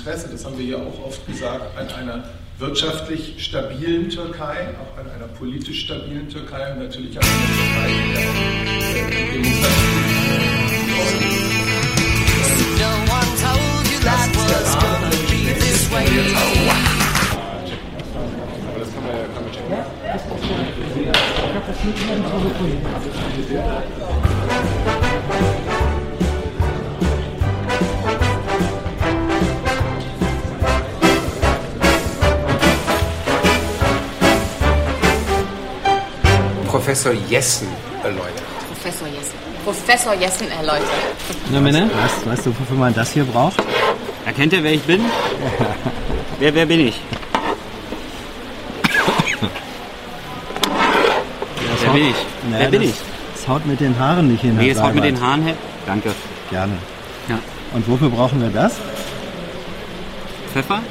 Interesse, das haben wir ja auch oft gesagt, an einer wirtschaftlich stabilen Türkei, auch an einer politisch stabilen Türkei und natürlich an einer Türkei, in der auch Demokratie das ist der Rahmen, in dem wir jetzt auch aber das kann man ja kann man checken. Ja, das ist. Ich habe das nicht mehr so gefunden. Professor Jessen erläutert. Professor Jessen. Professor Jessen erläutert. Na Männer, weißt, weißt du, wofür man das hier braucht? Erkennt ihr, wer ich bin? wer, wer bin ich? wer haut, bin ich? Naja, wer bin das, ich? Das haut mit den Haaren nicht hin. Nee, es haut mit den Haaren her. Danke. Gerne. Ja. Und wofür brauchen wir das? Pfeffer?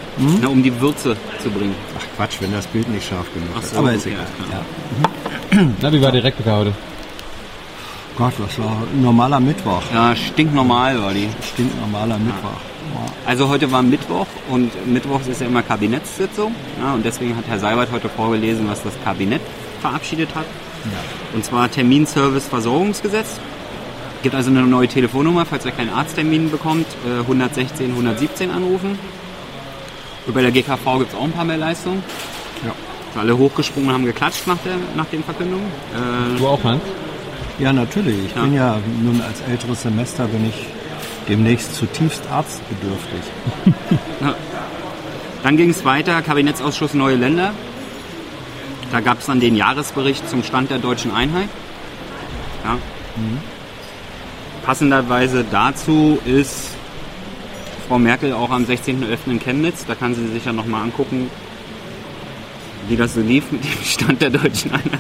Na, um die Würze zu bringen. Ach Quatsch, wenn das Bild nicht scharf genug Ach ist. so, Aber ist okay, egal. alles Ja. Na, wie war die Rektika heute? Gott, was war ein normaler Mittwoch. Ja, stinknormal war die. Stinknormaler Mittwoch. Ja. Also heute war Mittwoch und Mittwochs ist ja immer Kabinettssitzung. Ja, und deswegen hat Herr Seibert heute vorgelesen, was das Kabinett verabschiedet hat. Und zwar Terminservice Versorgungsgesetz. Gibt also eine neue Telefonnummer, falls ihr keinen Arzttermin bekommt, äh, 116 117 anrufen. Und bei der GKV gibt es auch ein paar mehr Leistungen. Ja. Alle hochgesprungen haben geklatscht nach, der, nach den Verkündungen. Äh, Du auch, Hans? ja, natürlich. Ich Ja. bin ja nun als älteres Semester bin ich demnächst zutiefst arztbedürftig. Ja. Dann ging es weiter, Kabinettsausschuss Neue Länder. Da gab es dann den Jahresbericht zum Stand der deutschen Einheit. Ja. Passenderweise dazu ist Frau Merkel auch am 16.11. in Chemnitz. Da kann sie sich ja nochmal angucken, wie das so lief mit dem Stand der deutschen Einheit.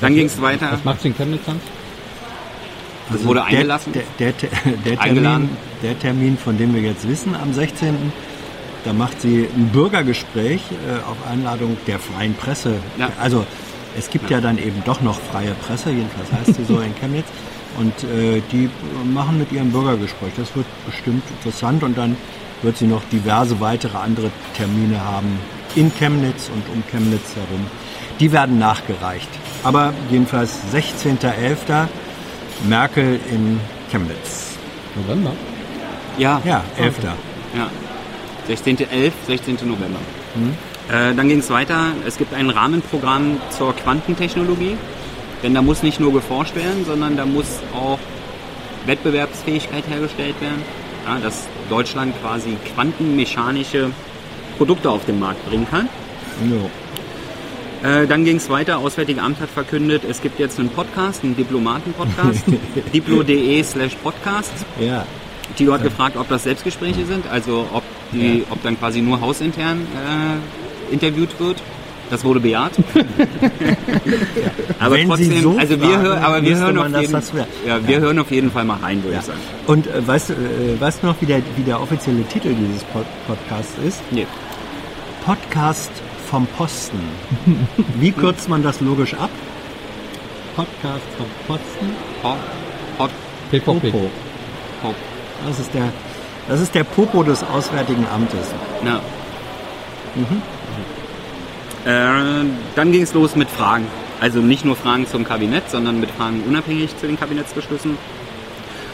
Dann ging es weiter. Was macht sie in Chemnitz, Hans? Das wurde eingelassen. Der, der, der, der, Termin, Eingeladen. der Termin, von dem wir jetzt wissen, am 16. Da macht sie ein Bürgergespräch äh, auf Einladung der freien Presse. Ja. Also es gibt ja. dann eben doch noch freie Presse, jedenfalls heißt sie so in Chemnitz. Und äh, die machen mit ihrem Bürgergespräch. Das wird bestimmt interessant und dann wird sie noch diverse weitere andere Termine haben in Chemnitz und um Chemnitz herum. Die werden nachgereicht. Aber jedenfalls 16.11. Merkel in Chemnitz. November. Ja, Ja, 11. Ja. 16.11., 16. November. Äh, dann ging es weiter. Es gibt ein Rahmenprogramm zur Quantentechnologie. Denn da muss nicht nur geforscht werden, sondern da muss auch Wettbewerbsfähigkeit hergestellt werden. Ja, dass Deutschland quasi quantenmechanische Produkte auf den Markt bringen kann. Jo. Äh, dann ging es weiter. Auswärtige Amt hat verkündet, es gibt jetzt einen Podcast, einen Diplomaten-Podcast. diplo.de slash podcast. Ja. Tilo hat gefragt, ob das Selbstgespräche sind, also ob, die, ob dann quasi nur hausintern äh, interviewt wird. Das wurde bejaht. aber Wenn Sie trotzdem, so also wir, fragen, hören, aber wir hören man auf das jeden, wär- ja, wir hören auf jeden Fall mal rein, würde ja. ich sagen. Und äh, weißt, du, äh, weißt du noch, wie der, wie der offizielle Titel dieses Pod Podcasts ist? Nee. Podcast vom Posten. Wie kürzt man das logisch ab? Podcast vom Posten. Hot, hot, PvP. Popo. Das ist der, das ist der Popo des Auswärtigen Amtes. Ja. Äh, dann ging es los mit Fragen. Also nicht nur Fragen zum Kabinett, sondern mit Fragen unabhängig zu den Kabinettsbeschlüssen.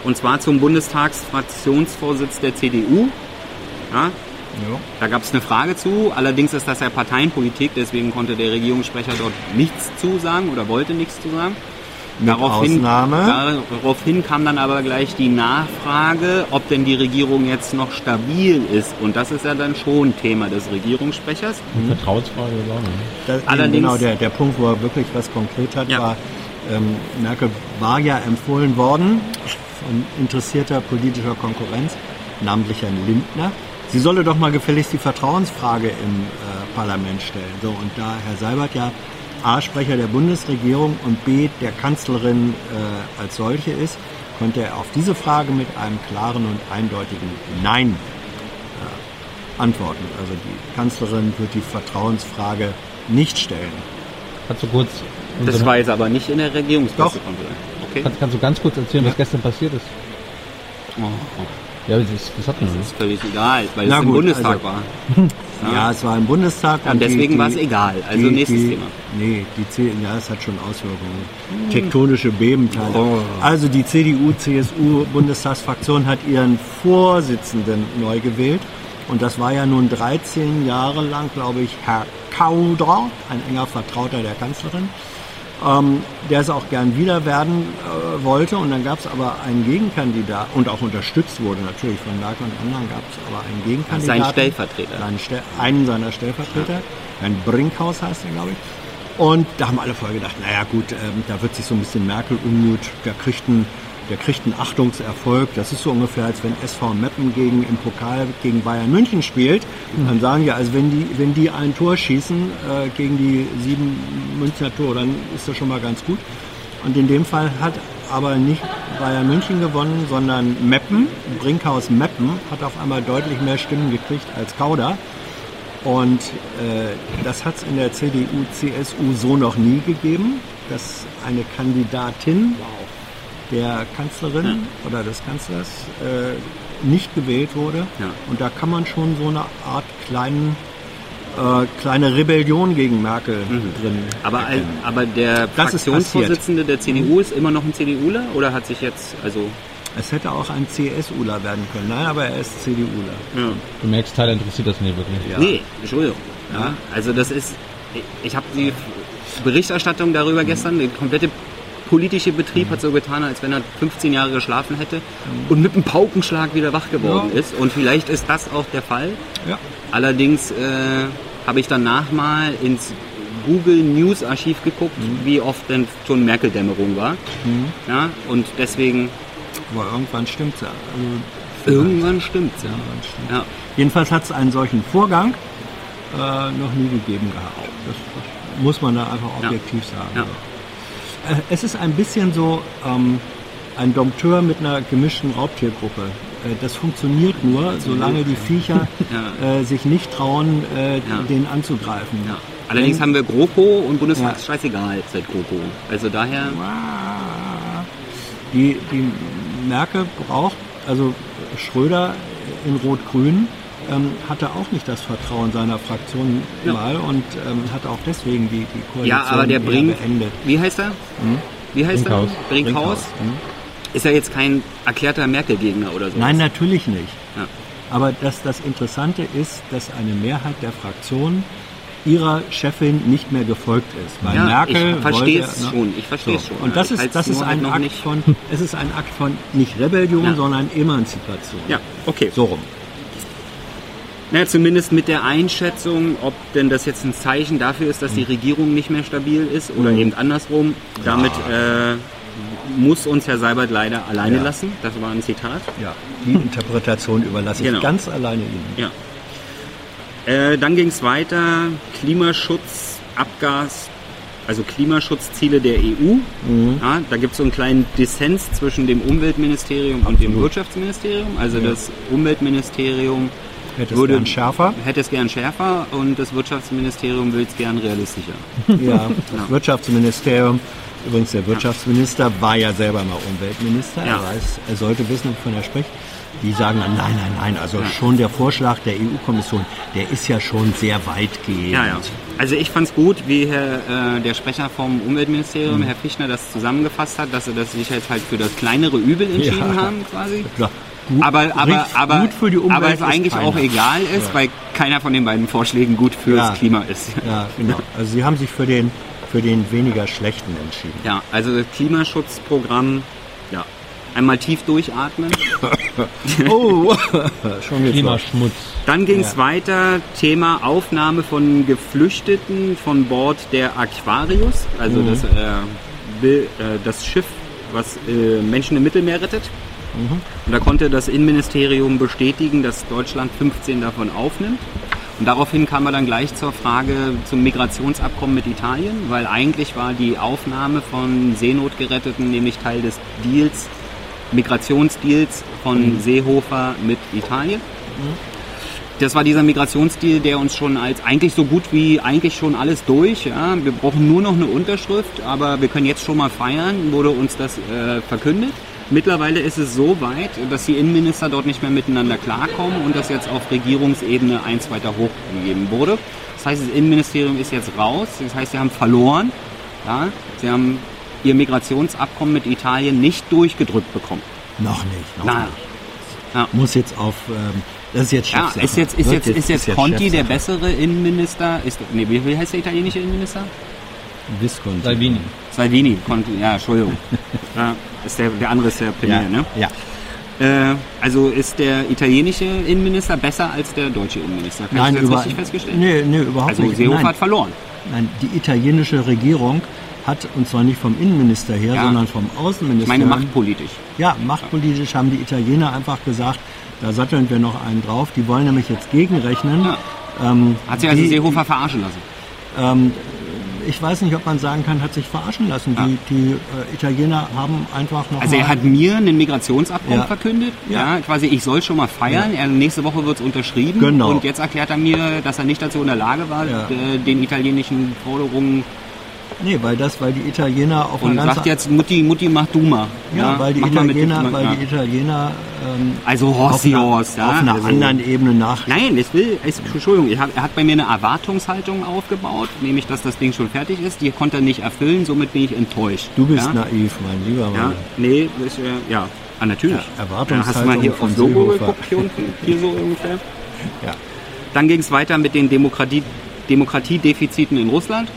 Und zwar zum Bundestagsfraktionsvorsitz der CDU. Ja, Ja. da gab es eine Frage zu. Allerdings ist das ja Parteienpolitik, deswegen konnte der Regierungssprecher dort nichts zu sagen oder wollte nichts zu sagen. Ausnahme? daraufhin kam dann aber gleich die Nachfrage, ob denn die Regierung jetzt noch stabil ist. Und das ist ja dann schon Thema des Regierungssprechers. Vertrauensfrage ist auch nicht. Das, Allerdings- genau, der, der Punkt, wo er wirklich was konkret hat, Ja. war, ähm, Merkel war ja empfohlen worden von interessierter politischer Konkurrenz, namentlich Herrn Lindner. Sie solle doch mal gefälligst die Vertrauensfrage im äh, Parlament stellen. So, und da Herr Seibert ja A, Sprecher der Bundesregierung und B, der Kanzlerin äh, als solche ist, konnte er auf diese Frage mit einem klaren und eindeutigen Nein äh, antworten. Also die Kanzlerin wird die Vertrauensfrage nicht stellen. Kannst du kurz, Das war jetzt aber nicht in der Regierungspressekonferenz. Okay. kannst, kannst du ganz kurz erzählen, was gestern passiert ist? Oh, oh. Ja, das, ist- das hatten wir. Das ist völlig egal, weil Na es im gut, Bundestag also- war. Ja, es war im Bundestag. Ja, und deswegen die- war es egal. Also die, nächstes Thema. Nee, die C ja, es hat schon Auswirkungen. Tektonische Bebenteile. Oh. Also die CDU-CSU-Bundestagsfraktion hat ihren Vorsitzenden neu gewählt. Und das war ja nun 13 Jahre lang, glaube ich, Herr Kauder, ein enger Vertrauter der Kanzlerin, ähm, der es auch gern wieder werden äh, wollte. Und dann gab es aber einen Gegenkandidat und auch unterstützt wurde natürlich von Merkel und anderen, gab es aber einen Gegenkandidaten. Sein Stellvertreter. Seinen Ste einen seiner Stellvertreter, Herrn Brinkhaus heißt er, glaube ich. Und da haben alle vorher gedacht, naja gut, ähm, da wird sich so ein bisschen Merkel unmut, der kriegt einen, der kriegt einen Achtungserfolg. Das ist so ungefähr, als wenn SV Meppen gegen, im Pokal gegen Bayern München spielt. Dann sagen wir, also wenn die, wenn die ein Tor schießen äh, gegen die sieben Münchner Tore, dann ist das schon mal ganz gut. Und in dem Fall hat aber nicht Bayern München gewonnen, sondern Meppen, Brinkhaus Meppen, hat auf einmal deutlich mehr Stimmen gekriegt als Kauder. Und äh, das hat es in der CDU, CSU so noch nie gegeben, dass eine Kandidatin der Kanzlerin oder des Kanzlers äh, nicht gewählt wurde. Ja. Und da kann man schon so eine Art kleinen, äh, kleine Rebellion gegen Merkel drin Aber, erkennen. aber der Das ist Fraktionsvorsitzende der CDU ist immer noch ein CDUler oder hat sich jetzt, also, Es hätte auch ein CSUler werden können. Nein, aber er ist CDUler. ja. Du merkst, Teil interessiert das nicht wirklich. Ja. Nee, Entschuldigung. Ja, also das ist, ich- ich habe die Berichterstattung darüber gestern, der komplette politische Betrieb hat so getan, als wenn er 15 Jahre geschlafen hätte und mit einem Paukenschlag wieder wach geworden Ja. ist. Und vielleicht ist das auch der Fall. Ja. Allerdings äh, habe ich danach mal ins Google News Archiv geguckt, wie oft denn schon Merkel-Dämmerung war. Ja, und deswegen, Aber irgendwann stimmt's ja. Also, irgendwann stimmt's ja. ja. Jedenfalls hat es einen solchen Vorgang äh, noch nie gegeben gehabt. Das, das muss man da einfach Ja. objektiv sagen. Ja. Äh, Es ist ein bisschen so ähm, ein Dompteur mit einer gemischten Raubtiergruppe. Äh, Das funktioniert nur, solange die Viecher Ja. äh, sich nicht trauen, äh, Ja. den anzugreifen. Ja. Allerdings Wenn- haben wir GroKo und ist scheißegal seit GroKo. Also daher, Die, die Merkel braucht, also Schröder in Rot-Grün ähm, hatte auch nicht das Vertrauen seiner Fraktion Ja. mal und ähm, hat auch deswegen die, die Koalition ja, aber der Brink, beendet. wie heißt er? Wie heißt Brinkhaus. er? Brinkhaus. Ist ja jetzt kein erklärter Merkel-Gegner oder so. Nein, natürlich nicht. Ja. Aber das, das Interessante ist, dass eine Mehrheit der Fraktion ihrer Chefin nicht mehr gefolgt ist. Weil Ja, Merkel ich verstehe wollte, es ne? schon, ich verstehe es schon. Und das Ich ist, das ist ein Akt nicht- von, es ist ein Akt von nicht Rebellion, Ja. sondern Emanzipation. Ja, okay. So rum. Na, zumindest mit der Einschätzung, ob denn das jetzt ein Zeichen dafür ist, dass die Regierung nicht mehr stabil ist oder Mhm. eben andersrum. Damit äh, muss uns Herr Seibert leider alleine Ja. lassen. Das war ein Zitat. Ja, die Interpretation überlasse ich Genau. ganz alleine Ihnen. Ja. Äh, dann ging es weiter. Klimaschutz, Abgas, also Klimaschutzziele der EU. Mhm. Ja, da gibt es so einen kleinen Dissens zwischen dem Umweltministerium und dem Wirtschaftsministerium. Also das Umweltministerium Hätte es würde gern schärfer. hätte es gern schärfer und das Wirtschaftsministerium will es gern realistischer. Ja, das Wirtschaftsministerium, übrigens der Wirtschaftsminister war ja selber mal Umweltminister, Ja. er weiß, er sollte wissen, wovon er spricht. Die sagen dann, nein, nein, nein, also schon der Vorschlag der EU-Kommission, der ist ja schon sehr weitgehend. Ja, ja. Also ich fand es gut, wie Herr, äh, der Sprecher vom Umweltministerium, Mhm. Herr Fischner, das zusammengefasst hat, dass sie das sich jetzt halt für das kleinere Übel entschieden Ja. haben quasi. Ja, gut, Aber, aber, aber, gut für die Umwelt aber es ist eigentlich keiner. auch egal ist, weil keiner von den beiden Vorschlägen gut fürs Ja. Klima ist. Ja, genau. Also sie haben sich für den, für den weniger schlechten entschieden. Ja, also das Klimaschutzprogramm, ja, einmal tief durchatmen. Oh, schon geht's. Klimaschmutz. Dann ging es Ja. weiter, Thema Aufnahme von Geflüchteten von Bord der Aquarius, also Mhm. das, äh, äh, das Schiff, was äh, Menschen im Mittelmeer rettet. Mhm. Und da konnte das Innenministerium bestätigen, dass Deutschland 15 davon aufnimmt. Und daraufhin kam er dann gleich zur Frage zum Migrationsabkommen mit Italien, weil eigentlich war die Aufnahme von Seenotgeretteten nämlich Teil des Deals, Migrationsdeals von Seehofer mit Italien. Das war dieser Migrationsdeal, der uns schon als eigentlich so gut wie eigentlich schon alles durch. Ja. Wir brauchen nur noch eine Unterschrift, aber wir können jetzt schon mal feiern, wurde uns das äh, verkündet. Mittlerweile ist es so weit, dass die Innenminister dort nicht mehr miteinander klarkommen und das jetzt auf Regierungsebene eins weiter hochgegeben wurde. Das heißt, das Innenministerium ist jetzt raus. Das heißt, sie haben verloren. Ja? Sie haben ihr Migrationsabkommen mit Italien nicht durchgedrückt bekommen. Noch nicht. Noch Na, nicht. Ja. Muss jetzt auf. Ähm, das ist jetzt Ja, Chefsache. ist jetzt, ist Wird jetzt, ist jetzt Conti der Chefsache. bessere Innenminister? Ist, nee, wie, wie heißt der italienische Innenminister? Visconti. Salvini. Salvini, Conti, ja, Entschuldigung. ja, ist der, der andere ist der Premier, Ja, ne? ja. Äh, also ist der italienische Innenminister besser als der deutsche Innenminister? Kann Nein, ich das über, richtig festgestellt? Nee, nee, überhaupt also nicht. Seehofer Nein. hat verloren. Nein, die italienische Regierung hat, und zwar nicht vom Innenminister her, Ja. sondern vom Ich Außenminister. meine machtpolitisch. Ja, machtpolitisch haben die Italiener einfach gesagt, da satteln wir noch einen drauf. Die wollen nämlich jetzt gegenrechnen. Ja. Ähm, Hat sich also die- Seehofer verarschen lassen. Ähm, ich weiß nicht, ob man sagen kann, hat sich verarschen lassen. Ja. Die, die äh, Italiener haben einfach noch Also er hat mir ein Migrationsabkommen Ja. verkündet. Ja. Ja. quasi ich soll schon mal feiern. Er, nächste Woche wird es unterschrieben. Genau. Und jetzt erklärt er mir, dass er nicht dazu in der Lage war, den italienischen Forderungen nee, weil das, weil die Italiener auf und sagt jetzt Mutti, Mutti, mach du mal. ja, weil die mach mal mit- Italiener, mach- weil ja. die Italiener ähm, Also auf Horsti einer, Horst, ja. auf einer also, anderen Ebene nach. Nein, es will, es, Entschuldigung, er hat, er hat bei mir eine Erwartungshaltung aufgebaut, nämlich dass das Ding schon fertig ist. Die konnte er nicht erfüllen, somit bin ich enttäuscht. Du bist ja? naiv, mein lieber Ja, Mann. nee, das, äh, ja. Ah, natürlich. Ja, Erwartungshaltung hast du mal hier von aufs Logo geguckt, hier unten, hier so ungefähr. Ja. Dann ging es weiter mit den Demokratie, Demokratiedefiziten in Russland.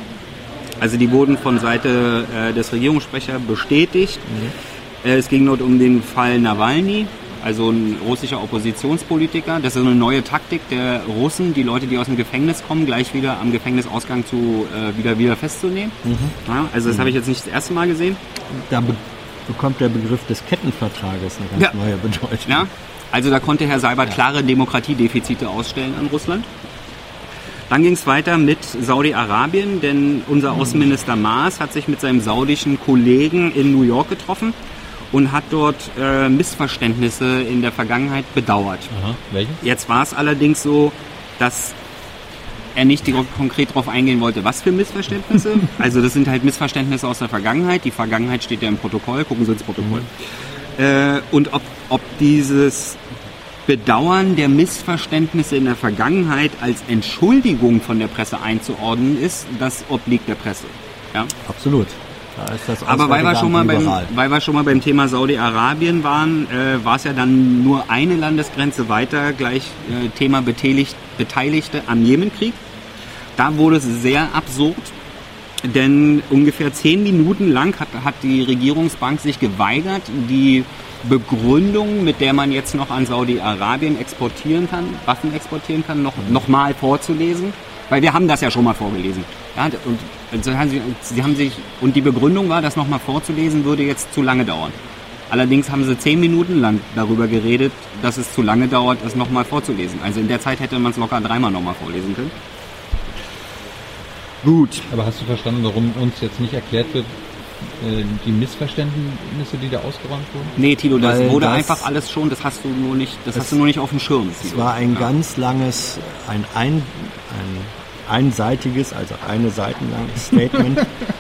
Also die wurden von Seite äh, des Regierungssprechers bestätigt. Äh, es ging dort um den Fall Nawalny, also ein russischer Oppositionspolitiker. Das ist eine neue Taktik der Russen, die Leute, die aus dem Gefängnis kommen, gleich wieder am Gefängnisausgang zu, äh, wieder, wieder festzunehmen. Ja, also das habe ich jetzt nicht das erste Mal gesehen. Da be bekommt der Begriff des Kettenvertrages eine ganz Ja. neue Bedeutung. Ja? Also da konnte Herr Seibert klare Demokratiedefizite ausstellen an Russland. Dann ging es weiter mit Saudi-Arabien, denn unser Außenminister Maas hat sich mit seinem saudischen Kollegen in New York getroffen und hat dort äh, Missverständnisse in der Vergangenheit bedauert. Aha, welche? Jetzt war es allerdings so, dass er nicht direkt konkret darauf eingehen wollte, was für Missverständnisse. Also das sind halt Missverständnisse aus der Vergangenheit. Die Vergangenheit steht ja im Protokoll, gucken Sie ins Protokoll. Äh, und ob, ob dieses Bedauern der Missverständnisse in der Vergangenheit als Entschuldigung von der Presse einzuordnen ist, das obliegt der Presse. Ja? Absolut. Aber weil wir, schon mal beim, weil wir schon mal beim Thema Saudi-Arabien waren, äh, war es ja dann nur eine Landesgrenze weiter, gleich äh, Thema beteiligt, Beteiligte am Jemenkrieg. Da wurde es sehr absurd, denn ungefähr zehn Minuten lang hat, hat die Regierungsbank sich geweigert, die Begründung, mit der man jetzt noch an Saudi-Arabien exportieren kann, Waffen exportieren kann, noch, noch mal vorzulesen. Weil wir haben das ja schon mal vorgelesen. Ja, und, sie, sie haben sich, und die Begründung war, das noch mal vorzulesen, würde jetzt zu lange dauern. Allerdings haben sie zehn Minuten lang darüber geredet, dass es zu lange dauert, es noch mal vorzulesen. Also in der Zeit hätte man es locker dreimal noch mal vorlesen können. Gut. Aber hast du verstanden, warum uns jetzt nicht erklärt wird, die Missverständnisse, die da ausgeräumt wurden? Nee, Tilo, das Weil wurde das- einfach alles schon, das hast du nur nicht, das hast du nur nicht auf dem Schirm. Es Tilo. war ein Ja. ganz langes, ein, ein, ein einseitiges, also eine Seiten langes Statement äh,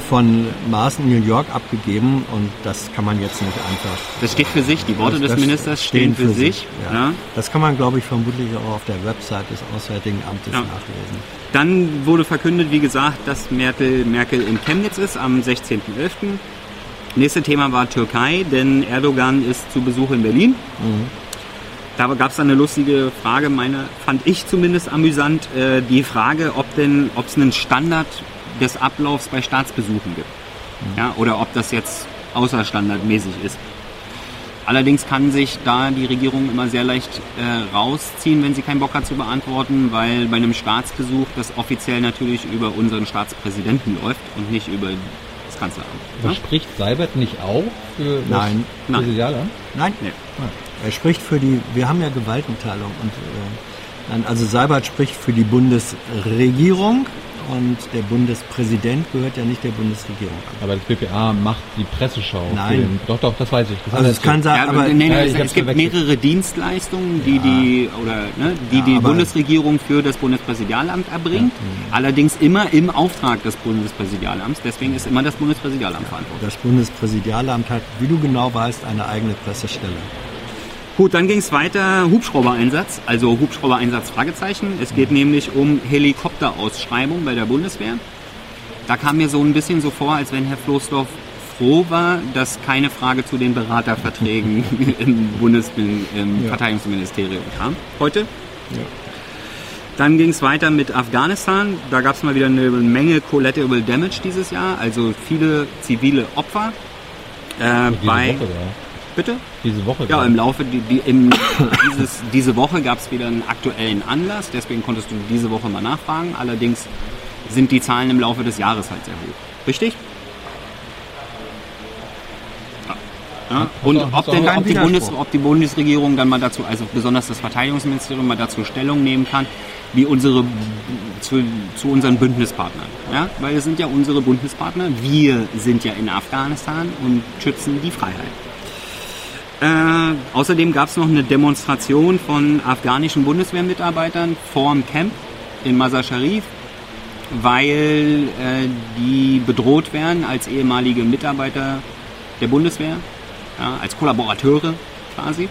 von Maas in New York abgegeben und das kann man jetzt nicht einfach. Das steht für sich, die Worte das- des Ministers stehen für, sich. Ja. Ja. Das kann man, glaube ich, vermutlich auch auf der Website des Auswärtigen Amtes Ja. nachlesen. Dann wurde verkündet, wie gesagt, dass Merkel, Merkel in Chemnitz ist am 16.11. Nächste Thema war Türkei, denn Erdogan ist zu Besuch in Berlin. Da gab es eine lustige Frage, meine fand ich zumindest amüsant, äh, die Frage, ob denn, ob es einen Standard des Ablaufs bei Staatsbesuchen gibt, ja, oder ob das jetzt außerstandardmäßig ist. Allerdings kann sich da die Regierung immer sehr leicht äh, rausziehen, wenn sie keinen Bock hat zu beantworten, weil bei einem Staatsbesuch das offiziell natürlich über unseren Staatspräsidenten läuft und nicht über das Kanzleramt. Aber Ja? spricht Seibert nicht auch für Nein. das Nein. Präsidialamt? Nein, Nee. er spricht für die, wir haben ja Gewaltenteilung und äh, nein, also Seibert spricht für die Bundesregierung und der Bundespräsident gehört ja nicht der Bundesregierung an. Aber das BPA macht die Presseschau. Nein. Den, doch, doch, das weiß ich. Das Also es kann sein, Ja, aber nee, nee, Ja, es, gibt mehrere Dienstleistungen, die die oder ne, die, Ja, die aber- Bundesregierung für das Bundespräsidialamt erbringt. Allerdings immer im Auftrag des Bundespräsidialamts. Deswegen ist immer das Bundespräsidialamt verantwortlich. das Bundespräsidialamt hat, wie du genau weißt, eine eigene Pressestelle. Gut, dann ging es weiter. Hubschraubereinsatz, also Hubschraubereinsatz Fragezeichen. Es geht nämlich um Helikopterausschreibung bei der Bundeswehr. Da kam mir so ein bisschen so vor, als wenn Herr Floßdorf froh war, dass keine Frage zu den Beraterverträgen im Bundes im Ja. Verteidigungsministerium kam heute. Dann ging es weiter mit Afghanistan. Da gab es mal wieder eine Menge Collateral Damage dieses Jahr, also viele zivile Opfer. Äh, bei Woche. Bitte? Diese Woche Ja, im Laufe die, die, im, dieses, diese Woche gab es wieder einen aktuellen Anlass, deswegen konntest du diese Woche mal nachfragen. Allerdings sind die Zahlen im Laufe des Jahres halt sehr hoch. Richtig? Ja. Ja. Und ob, denn, ob, die Bundes, ob die Bundesregierung dann mal dazu, also besonders das Verteidigungsministerium mal dazu Stellung nehmen kann, wie unsere zu, zu unseren Bündnispartnern. Ja? Weil es sind ja unsere Bündnispartner. Wir sind ja in Afghanistan und schützen die Freiheit. Äh, außerdem gab es noch eine Demonstration von afghanischen Bundeswehrmitarbeitern vorm Camp in Mazar Sharif, weil äh, die bedroht werden als ehemalige Mitarbeiter der Bundeswehr, ja, als Kollaborateure quasi.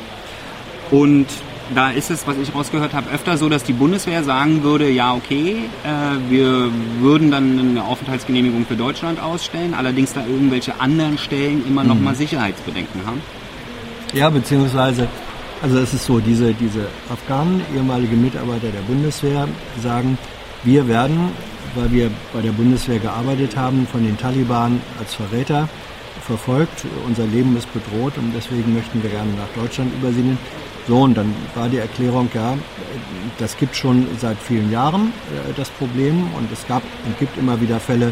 Und da ist es, was ich rausgehört habe, öfter so, dass die Bundeswehr sagen würde, ja okay, äh, wir würden dann eine Aufenthaltsgenehmigung für Deutschland ausstellen, allerdings da irgendwelche anderen Stellen immer noch mal Sicherheitsbedenken haben. Ja, beziehungsweise, also es ist so, diese, diese Afghanen, ehemalige Mitarbeiter der Bundeswehr, sagen, wir werden, weil wir bei der Bundeswehr gearbeitet haben, von den Taliban als Verräter verfolgt. Unser Leben ist bedroht und deswegen möchten wir gerne nach Deutschland übersiedeln. So, und dann war die Erklärung, ja, das gibt schon seit vielen Jahren äh, das Problem und es gab und gibt immer wieder Fälle,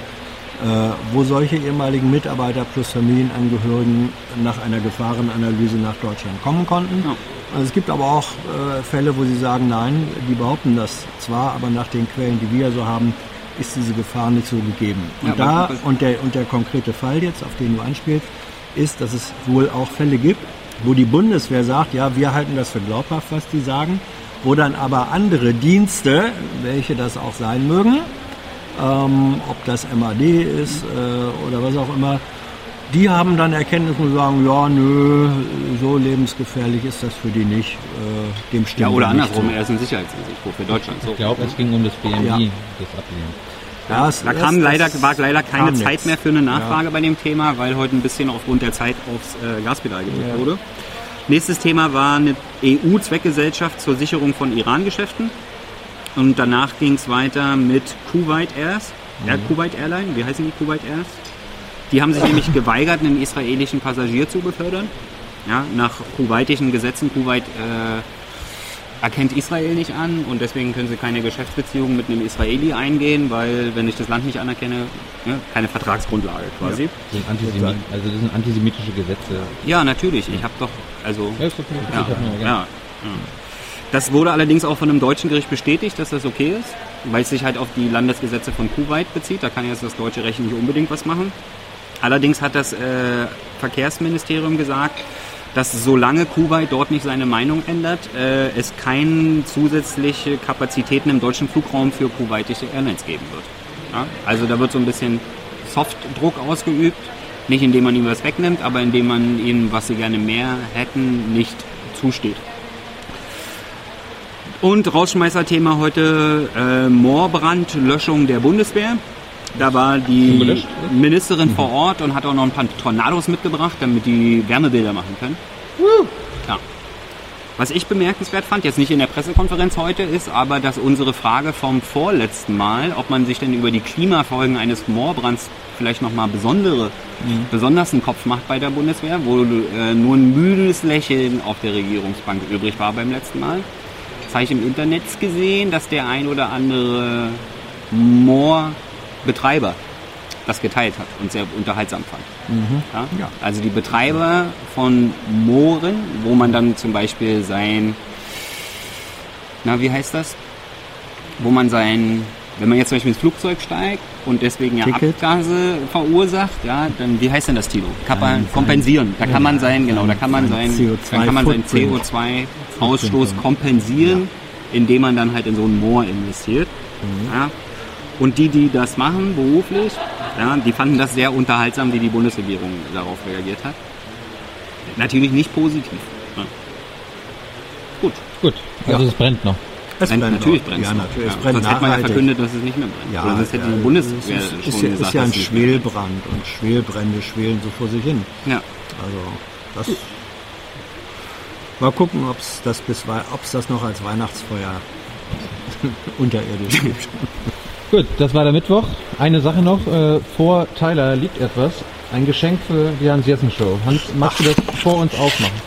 wo solche ehemaligen Mitarbeiter plus Familienangehörigen nach einer Gefahrenanalyse nach Deutschland kommen konnten. Ja. Also es gibt aber auch äh, Fälle, wo sie sagen, nein, die behaupten das zwar, aber nach den Quellen, die wir so haben, ist diese Gefahr nicht so gegeben. Und, Ja, da, und, der, und der konkrete Fall jetzt, auf den du anspielst, ist, dass es wohl auch Fälle gibt, wo die Bundeswehr sagt, ja, wir halten das für glaubhaft, was die sagen, wo dann aber andere Dienste, welche das auch sein mögen, ähm, ob das MAD ist äh, oder was auch immer, die haben dann Erkenntnisse und sagen, ja, nö, so lebensgefährlich ist das für die nicht. Äh, dem stimmen Ja, oder andersrum, zu. er ist ein Sicherheitsrisiko für Deutschland. So. Ich glaube, es ging um das BMI, Ja. das Ablehnen. Ja, Da kam das leider, war leider keine Zeit nix. mehr für eine Nachfrage bei dem Thema, weil heute ein bisschen aufgrund der Zeit aufs äh, Gaspedal gedrückt Ja. wurde. Nächstes Thema war eine EU-Zweckgesellschaft zur Sicherung von Iran-Geschäften. Und danach ging es weiter mit Kuwait Airs, Mhm. Kuwait Airline, wie heißen die Kuwait Airs? Die haben sich nämlich geweigert, einen israelischen Passagier zu befördern. Ja, nach kuwaitischen Gesetzen, Kuwait äh, erkennt Israel nicht an und deswegen können sie keine Geschäftsbeziehungen mit einem Israeli eingehen, weil wenn ich das Land nicht anerkenne, ja, keine Vertragsgrundlage quasi. Das sind Antisemit also das sind antisemitische Gesetze. Ja, natürlich. Ich habe doch, also Ja, ja, ja, ja. Das wurde allerdings auch von einem deutschen Gericht bestätigt, dass das okay ist, weil es sich halt auf die Landesgesetze von Kuwait bezieht. Da kann jetzt das deutsche Recht nicht unbedingt was machen. Allerdings hat das äh, Verkehrsministerium gesagt, dass solange Kuwait dort nicht seine Meinung ändert, äh, es keine zusätzliche Kapazitäten im deutschen Flugraum für kuwaitische Airlines geben wird. Ja? Also da wird so ein bisschen Softdruck ausgeübt, nicht indem man ihm was wegnimmt, aber indem man ihnen, was sie gerne mehr hätten, nicht zusteht. Und Rausschmeißer-Thema heute äh, Moorbrand, Löschung der Bundeswehr. Da war die gelöscht? Ministerin vor Ort und hat auch noch ein paar Tornados mitgebracht, damit die Wärmebilder machen können. Ja. Was ich bemerkenswert fand, jetzt nicht in der Pressekonferenz heute, ist aber, dass unsere Frage vom vorletzten Mal, ob man sich denn über die Klimafolgen eines Moorbrands vielleicht nochmal besondere, besonders einen Kopf macht bei der Bundeswehr, wo äh, nur ein müdes Lächeln auf der Regierungsbank übrig war beim letzten Mal. Das habe ich im Internet gesehen, dass der ein oder andere Moorbetreiber das geteilt hat und sehr unterhaltsam fand. Ja? Ja. Also die Betreiber von Mooren, wo man dann zum Beispiel sein, na wie heißt das? Wo man sein Wenn man jetzt zum Beispiel ins Flugzeug steigt und deswegen ja Ticket. Abgase verursacht, ja, dann wie heißt denn das, Tilo? Kann man Sein- kompensieren. Da kann man sein, genau, da kann man sein dann kann man seinen CO2-Footprint. CO2-Ausstoß Footprint. kompensieren, indem man dann halt in so ein Moor investiert. Mhm. Ja. Und die, die das machen beruflich, ja, die fanden das sehr unterhaltsam, wie die Bundesregierung darauf reagiert hat. Natürlich nicht positiv. Ja. Gut. Gut, also es brennt noch. Es Nein, brennt natürlich brennt es ja, natürlich. Ja, Es brennt sonst hätte man ja verkündet, dass es nicht mehr brennt. Ja, sonst hätte ja, die Bundeswehr es ist, schon ist, ja, gesagt, ist ja ein. Schwelbrand und Schwelbrände schwelen so vor sich hin. Ja. Also das. Mal gucken, ob es das bis Wei- ob's das noch als Weihnachtsfeuer unterirdisch gibt. Gut, das war der Mittwoch. Eine Sache noch, äh, vor Tyler liegt etwas. Ein Geschenk für die Hans-Jessen-Show. Hans, magst du das vor uns aufmachen?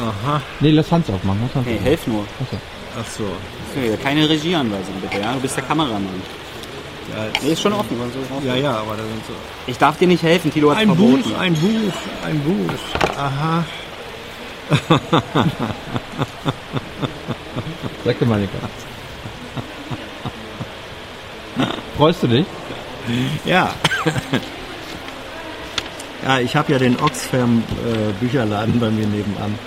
Aha. Nee, lass Hans aufmachen. Lass Hans Hey, aufmachen. helf nur. Achso. Ach so. Okay, keine Regieanweisung bitte, ja? Du bist der Kameramann. Ja, Nee, ist schon offen. offen. ja, ja, aber da sind so. Ich darf dir nicht helfen, Tilo hat Ein verboten. Buch, ein Buch, ein Buch. Aha. Sag dir mal, Nika. Freust du dich? Ja. Ja, ich habe ja den Oxfam äh, Bücherladen bei mir nebenan.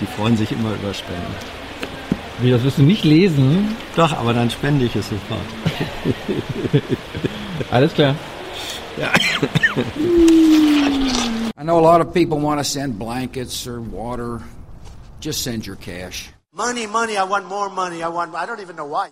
Die freuen sich immer über Spenden. Wie, das wirst du nicht lesen? Doch, aber dann spende ich es sofort. Alles klar. I know a lot of people want to send blankets or water. Just send your cash. Money, money, I want more money. I want, I don't even know why.